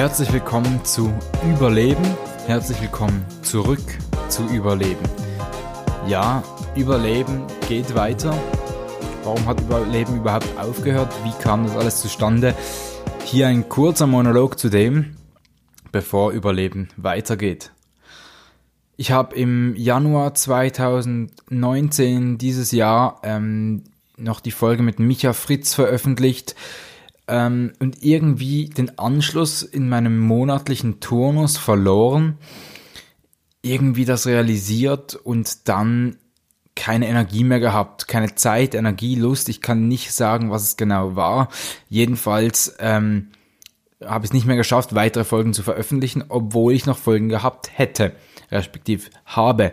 Herzlich willkommen zu Überleben. Herzlich willkommen zurück zu Überleben. Ja, Überleben geht weiter. Warum hat Überleben überhaupt aufgehört? Wie kam das alles zustande? Hier ein kurzer Monolog zu dem, bevor Überleben weitergeht. Ich habe im Januar 2019 dieses Jahr ähm, noch die Folge mit Micha Fritz veröffentlicht ähm, und irgendwie den Anschluss in meinem monatlichen Turnus verloren, irgendwie das realisiert und dann keine Energie mehr gehabt, keine Zeit, Energie, Lust. Ich kann nicht sagen, was es genau war. Jedenfalls ähm, habe ich es nicht mehr geschafft, weitere Folgen zu veröffentlichen, obwohl ich noch Folgen gehabt hätte, respektiv habe.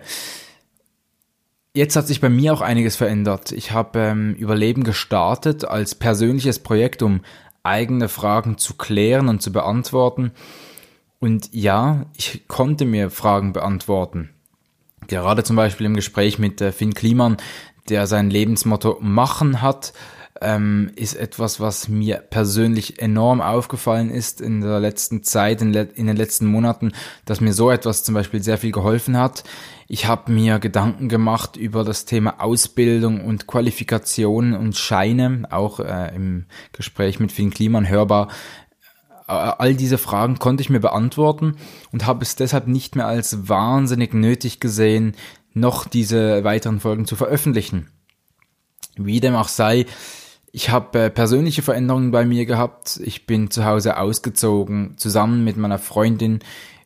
Jetzt hat sich bei mir auch einiges verändert. Ich habe ähm, Überleben gestartet als persönliches Projekt, um eigene Fragen zu klären und zu beantworten. Und ja, ich konnte mir Fragen beantworten. Gerade zum Beispiel im Gespräch mit äh, Finn Kliman, der sein Lebensmotto Machen hat, ähm, ist etwas, was mir persönlich enorm aufgefallen ist in der letzten Zeit, in, in, den letzten Monaten, dass mir so etwas zum Beispiel sehr viel geholfen hat. Ich habe mir Gedanken gemacht über das Thema Ausbildung und Qualifikation und Scheine, auch äh, im Gespräch mit Finn Kliman hörbar. All diese Fragen konnte ich mir beantworten und habe es deshalb nicht mehr als wahnsinnig nötig gesehen, noch diese weiteren Folgen zu veröffentlichen. Wie dem auch sei, ich habe äh, persönliche Veränderungen bei mir gehabt. Ich bin zu Hause ausgezogen, zusammen mit meiner Freundin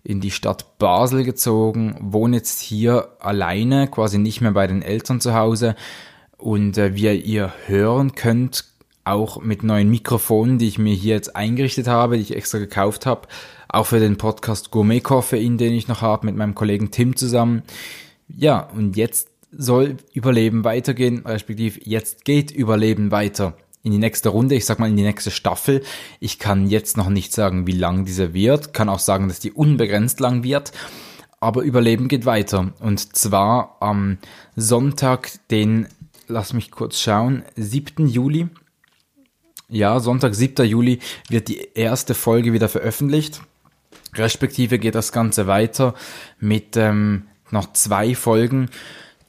in die Stadt Basel gezogen, wohne jetzt hier alleine, quasi nicht mehr bei den Eltern zu Hause. Und äh, wie ihr hören könnt, auch mit neuen Mikrofonen, die ich mir hier jetzt eingerichtet habe, die ich extra gekauft habe, auch für den Podcast Gourmet Koffein, den ich noch habe, mit meinem Kollegen Tim zusammen. Ja, und jetzt soll Überleben weitergehen, respektive jetzt geht Überleben weiter in die nächste Runde, ich sag mal in die nächste Staffel. Ich kann jetzt noch nicht sagen, wie lang diese wird, kann auch sagen, dass die unbegrenzt lang wird, aber Überleben geht weiter. Und zwar am Sonntag, den, lass mich kurz schauen, 7. Juli. Ja, Sonntag, 7. Juli wird die erste Folge wieder veröffentlicht. Respektive geht das Ganze weiter mit ähm, noch zwei Folgen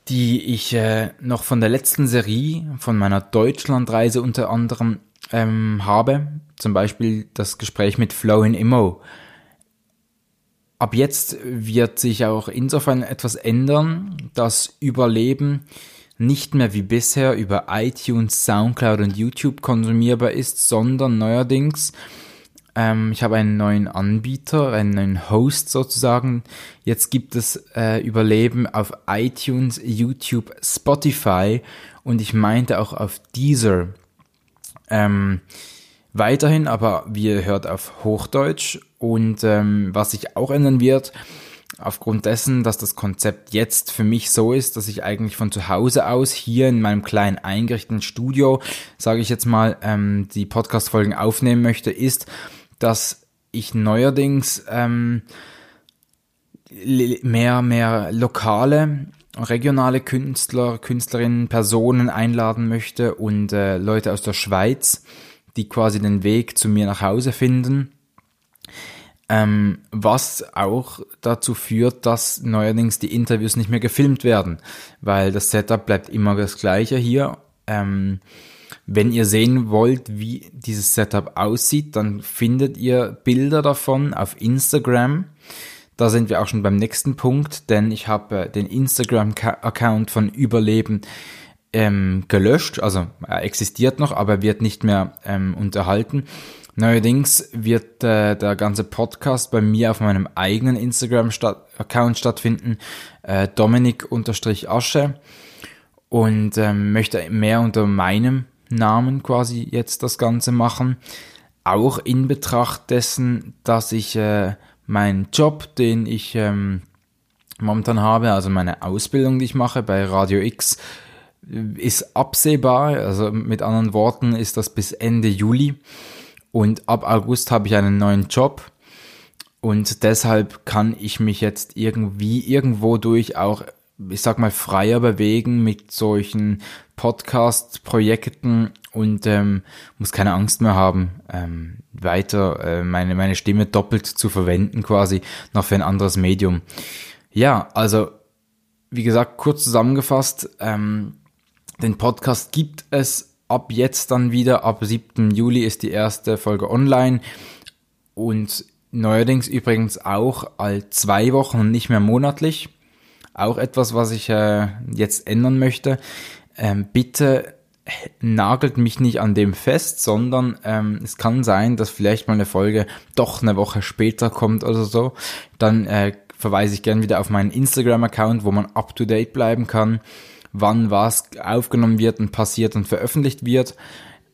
die ich äh, noch von der letzten Serie, von meiner Deutschlandreise unter anderem ähm, habe. Zum Beispiel das Gespräch mit Flowin Immo. Ab jetzt wird sich auch insofern etwas ändern, dass Überleben nicht mehr wie bisher über iTunes, Soundcloud und YouTube konsumierbar ist, sondern neuerdings ähm, ich habe einen neuen Anbieter, einen neuen Host sozusagen. Jetzt gibt es äh, Überleben auf iTunes, YouTube, Spotify und ich meinte auch auf Deezer. Ähm, weiterhin, aber wie ihr hört auf Hochdeutsch und ähm, was sich auch ändern wird, aufgrund dessen, dass das Konzept jetzt für mich so ist, dass ich eigentlich von zu Hause aus hier in meinem kleinen eingerichteten Studio, sage ich jetzt mal, ähm, die Podcast-Folgen aufnehmen möchte, ist, dass ich neuerdings ähm, mehr, mehr lokale, regionale Künstler, Künstlerinnen, Personen einladen möchte und äh, Leute aus der Schweiz, die quasi den Weg zu mir nach Hause finden. Ähm, was auch dazu führt, dass neuerdings die Interviews nicht mehr gefilmt werden, weil das Setup bleibt immer das gleiche hier. Ähm, wenn ihr sehen wollt, wie dieses Setup aussieht, dann findet ihr Bilder davon auf Instagram. Da sind wir auch schon beim nächsten Punkt, denn ich habe äh, den Instagram-Account von Überleben ähm, gelöscht. Also er existiert noch, aber wird nicht mehr ähm, unterhalten. Neuerdings wird äh, der ganze Podcast bei mir auf meinem eigenen Instagram-Account stattfinden, äh, Dominik-Asche und ähm, möchte mehr unter meinem Namen quasi jetzt das Ganze machen. Auch in Betracht dessen, dass ich äh, meinen Job, den ich ähm, momentan habe, also meine Ausbildung, die ich mache bei Radio X, ist absehbar. Also mit anderen Worten ist das bis Ende Juli. Und ab August habe ich einen neuen Job. Und deshalb kann ich mich jetzt irgendwie irgendwo durch auch ich sag mal, freier bewegen mit solchen Podcast-Projekten und ähm, muss keine Angst mehr haben, ähm, weiter äh, meine, meine Stimme doppelt zu verwenden, quasi noch für ein anderes Medium. Ja, also wie gesagt, kurz zusammengefasst, ähm, den Podcast gibt es ab jetzt dann wieder. Ab 7. Juli ist die erste Folge online und neuerdings übrigens auch all zwei Wochen und nicht mehr monatlich. Auch etwas, was ich äh, jetzt ändern möchte. Ähm, bitte nagelt mich nicht an dem fest, sondern ähm, es kann sein, dass vielleicht mal eine Folge doch eine Woche später kommt oder so. Dann äh, verweise ich gerne wieder auf meinen Instagram-Account, wo man up-to-date bleiben kann, wann was aufgenommen wird und passiert und veröffentlicht wird.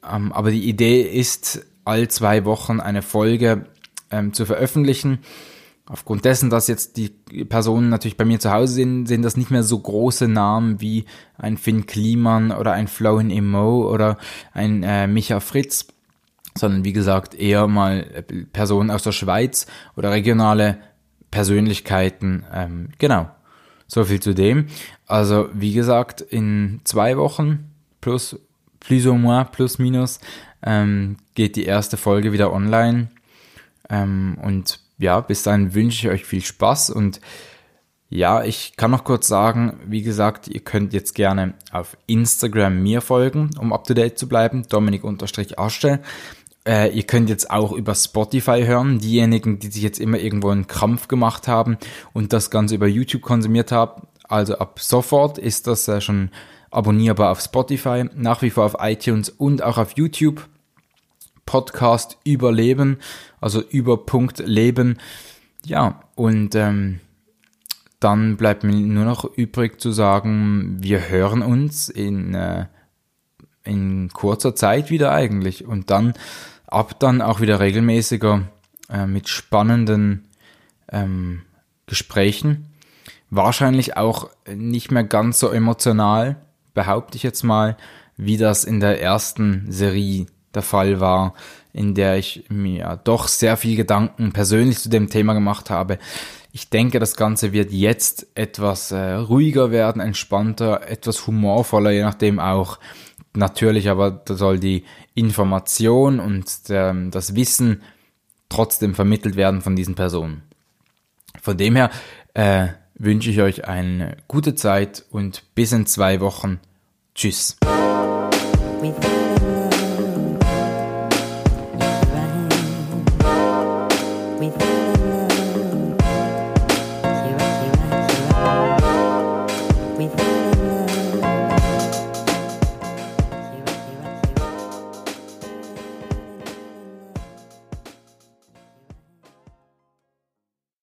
Ähm, aber die Idee ist, all zwei Wochen eine Folge ähm, zu veröffentlichen aufgrund dessen, dass jetzt die Personen natürlich bei mir zu Hause sind, sind das nicht mehr so große Namen wie ein Finn Kliman oder ein Flowen Emo oder ein äh, Micha Fritz, sondern wie gesagt eher mal äh, Personen aus der Schweiz oder regionale Persönlichkeiten. Ähm, genau, so viel zu dem. Also wie gesagt, in zwei Wochen plus plus ou moins plus minus ähm, geht die erste Folge wieder online ähm, und ja, bis dahin wünsche ich euch viel Spaß und ja, ich kann noch kurz sagen, wie gesagt, ihr könnt jetzt gerne auf Instagram mir folgen, um up to date zu bleiben, Dominik-Aschte. Äh, ihr könnt jetzt auch über Spotify hören, diejenigen, die sich jetzt immer irgendwo einen Krampf gemacht haben und das Ganze über YouTube konsumiert haben. Also ab sofort ist das äh, schon abonnierbar auf Spotify, nach wie vor auf iTunes und auch auf YouTube. Podcast Überleben, also über Punkt Leben. Ja, und ähm, dann bleibt mir nur noch übrig zu sagen, wir hören uns in, äh, in kurzer Zeit wieder eigentlich. Und dann ab dann auch wieder regelmäßiger äh, mit spannenden ähm, Gesprächen. Wahrscheinlich auch nicht mehr ganz so emotional, behaupte ich jetzt mal, wie das in der ersten Serie der Fall war, in der ich mir doch sehr viel Gedanken persönlich zu dem Thema gemacht habe. Ich denke, das Ganze wird jetzt etwas äh, ruhiger werden, entspannter, etwas humorvoller, je nachdem auch. Natürlich aber da soll die Information und ähm, das Wissen trotzdem vermittelt werden von diesen Personen. Von dem her äh, wünsche ich euch eine gute Zeit und bis in zwei Wochen. Tschüss.